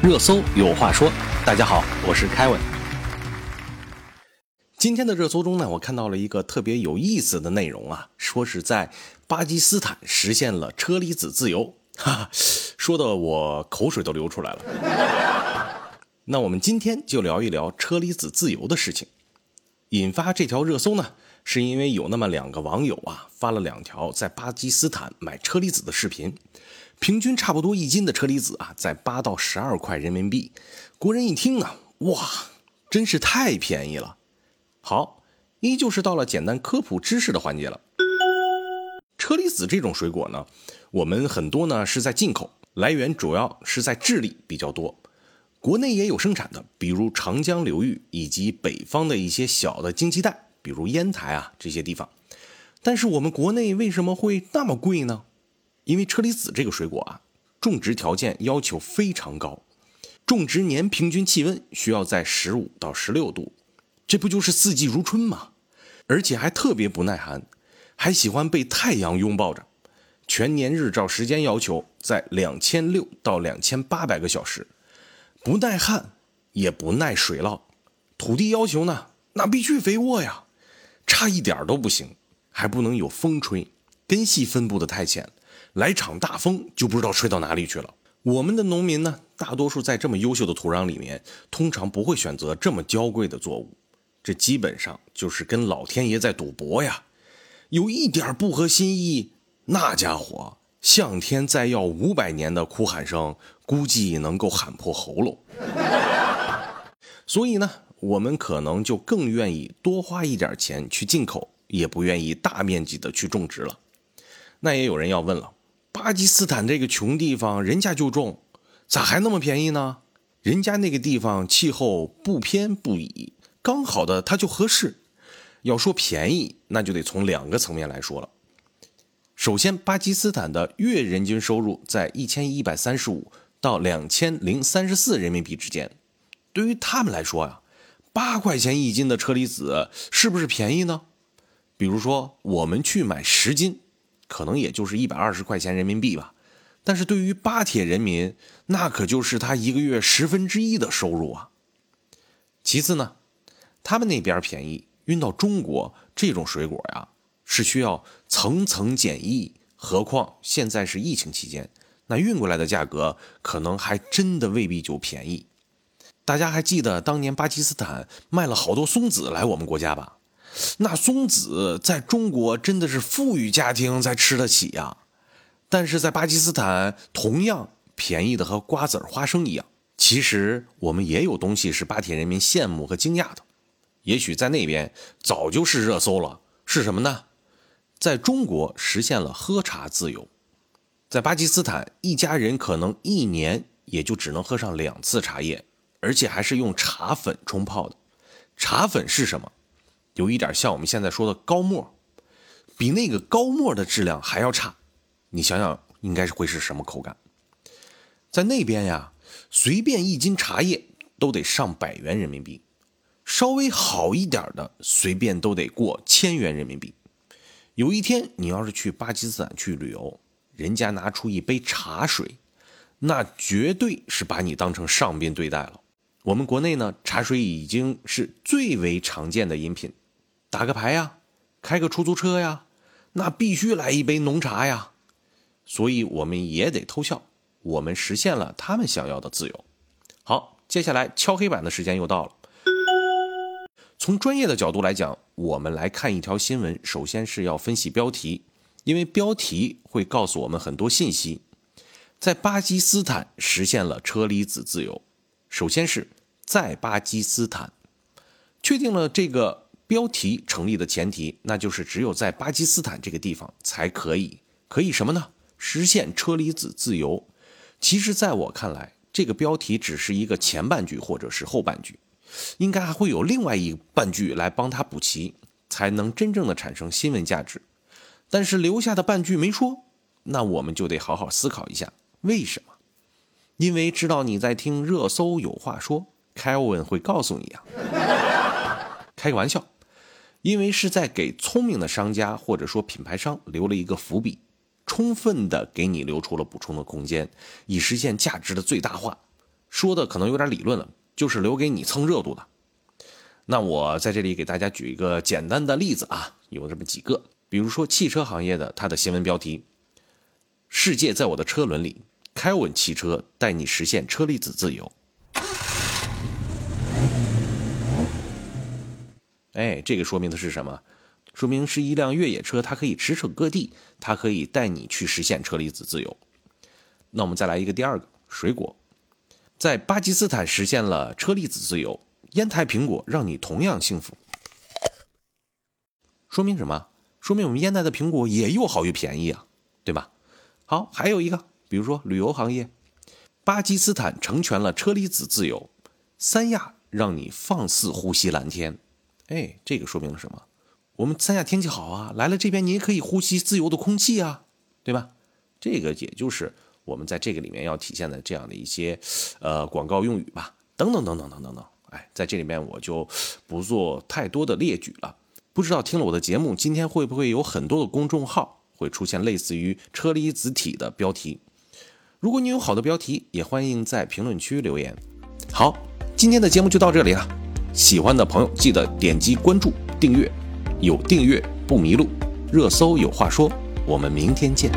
热搜有话说，大家好，我是凯文。今天的热搜中呢，我看到了一个特别有意思的内容啊，说是在巴基斯坦实现了车厘子自由，哈哈，说的我口水都流出来了。那我们今天就聊一聊车厘子自由的事情。引发这条热搜呢，是因为有那么两个网友啊，发了两条在巴基斯坦买车厘子的视频。平均差不多一斤的车厘子啊，在八到十二块人民币。国人一听呢，哇，真是太便宜了。好，依旧是到了简单科普知识的环节了。车厘子这种水果呢，我们很多呢是在进口，来源主要是在智利比较多。国内也有生产的，比如长江流域以及北方的一些小的经济带，比如烟台啊这些地方。但是我们国内为什么会那么贵呢？因为车厘子这个水果啊，种植条件要求非常高，种植年平均气温需要在十五到十六度，这不就是四季如春吗？而且还特别不耐寒，还喜欢被太阳拥抱着，全年日照时间要求在两千六到两千八百个小时，不耐旱也不耐水涝，土地要求呢，那必须肥沃呀，差一点都不行，还不能有风吹，根系分布的太浅。来场大风就不知道吹到哪里去了。我们的农民呢，大多数在这么优秀的土壤里面，通常不会选择这么娇贵的作物，这基本上就是跟老天爷在赌博呀。有一点不合心意，那家伙向天再要五百年的哭喊声，估计能够喊破喉咙。所以呢，我们可能就更愿意多花一点钱去进口，也不愿意大面积的去种植了。那也有人要问了。巴基斯坦这个穷地方，人家就种，咋还那么便宜呢？人家那个地方气候不偏不倚，刚好的它就合适。要说便宜，那就得从两个层面来说了。首先，巴基斯坦的月人均收入在一千一百三十五到两千零三十四人民币之间，对于他们来说呀，八块钱一斤的车厘子是不是便宜呢？比如说，我们去买十斤。可能也就是一百二十块钱人民币吧，但是对于巴铁人民，那可就是他一个月十分之一的收入啊。其次呢，他们那边便宜，运到中国这种水果呀，是需要层层检疫，何况现在是疫情期间，那运过来的价格可能还真的未必就便宜。大家还记得当年巴基斯坦卖了好多松子来我们国家吧？那松子在中国真的是富裕家庭才吃得起呀，但是在巴基斯坦同样便宜的和瓜子儿、花生一样。其实我们也有东西是巴铁人民羡慕和惊讶的，也许在那边早就是热搜了。是什么呢？在中国实现了喝茶自由，在巴基斯坦一家人可能一年也就只能喝上两次茶叶，而且还是用茶粉冲泡的。茶粉是什么？有一点像我们现在说的高沫，比那个高沫的质量还要差。你想想，应该是会是什么口感？在那边呀，随便一斤茶叶都得上百元人民币，稍微好一点的，随便都得过千元人民币。有一天你要是去巴基斯坦去旅游，人家拿出一杯茶水，那绝对是把你当成上宾对待了。我们国内呢，茶水已经是最为常见的饮品。打个牌呀，开个出租车呀，那必须来一杯浓茶呀。所以我们也得偷笑，我们实现了他们想要的自由。好，接下来敲黑板的时间又到了。从专业的角度来讲，我们来看一条新闻，首先是要分析标题，因为标题会告诉我们很多信息。在巴基斯坦实现了车厘子自由。首先是在巴基斯坦，确定了这个。标题成立的前提，那就是只有在巴基斯坦这个地方才可以，可以什么呢？实现车厘子自由。其实，在我看来，这个标题只是一个前半句或者是后半句，应该还会有另外一半句来帮他补齐，才能真正的产生新闻价值。但是留下的半句没说，那我们就得好好思考一下，为什么？因为知道你在听热搜有话说，凯文会告诉你啊，开个玩笑。因为是在给聪明的商家或者说品牌商留了一个伏笔，充分的给你留出了补充的空间，以实现价值的最大化。说的可能有点理论了，就是留给你蹭热度的。那我在这里给大家举一个简单的例子啊，有这么几个，比如说汽车行业的它的新闻标题：“世界在我的车轮里，凯文汽车带你实现车厘子自由。”哎，这个说明的是什么？说明是一辆越野车，它可以驰骋各地，它可以带你去实现车厘子自由。那我们再来一个第二个水果，在巴基斯坦实现了车厘子自由。烟台苹果让你同样幸福，说明什么？说明我们烟台的苹果也又好又便宜啊，对吧？好，还有一个，比如说旅游行业，巴基斯坦成全了车厘子自由，三亚让你放肆呼吸蓝天。哎，这个说明了什么？我们三亚天气好啊，来了这边你也可以呼吸自由的空气啊，对吧？这个也就是我们在这个里面要体现的这样的一些呃广告用语吧，等等等等等等等。哎，在这里面我就不做太多的列举了。不知道听了我的节目，今天会不会有很多的公众号会出现类似于车厘子体的标题？如果你有好的标题，也欢迎在评论区留言。好，今天的节目就到这里了。喜欢的朋友记得点击关注、订阅，有订阅不迷路。热搜有话说，我们明天见。